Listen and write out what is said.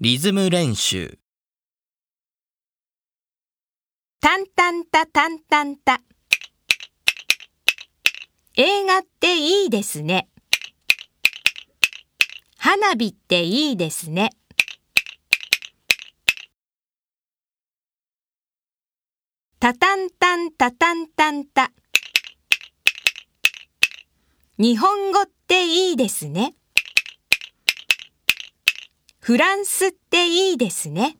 リズム練習。タンタンタタンタンタ。映画っていいですね。花火っていいですね。タタンタンタタンタンタ。日本語っていいですね。フランスっていいですね。